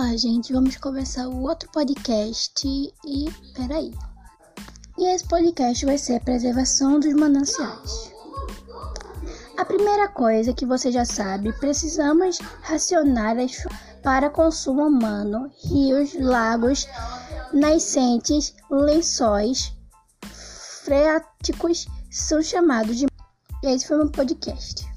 Olá, gente, vamos começar o outro podcast e peraí. E esse podcast vai ser a preservação dos mananciais. A primeira coisa que você já sabe, precisamos racionar as para consumo humano, rios, lagos, nascentes, lençóis freáticos são chamados de. Esse foi meu podcast.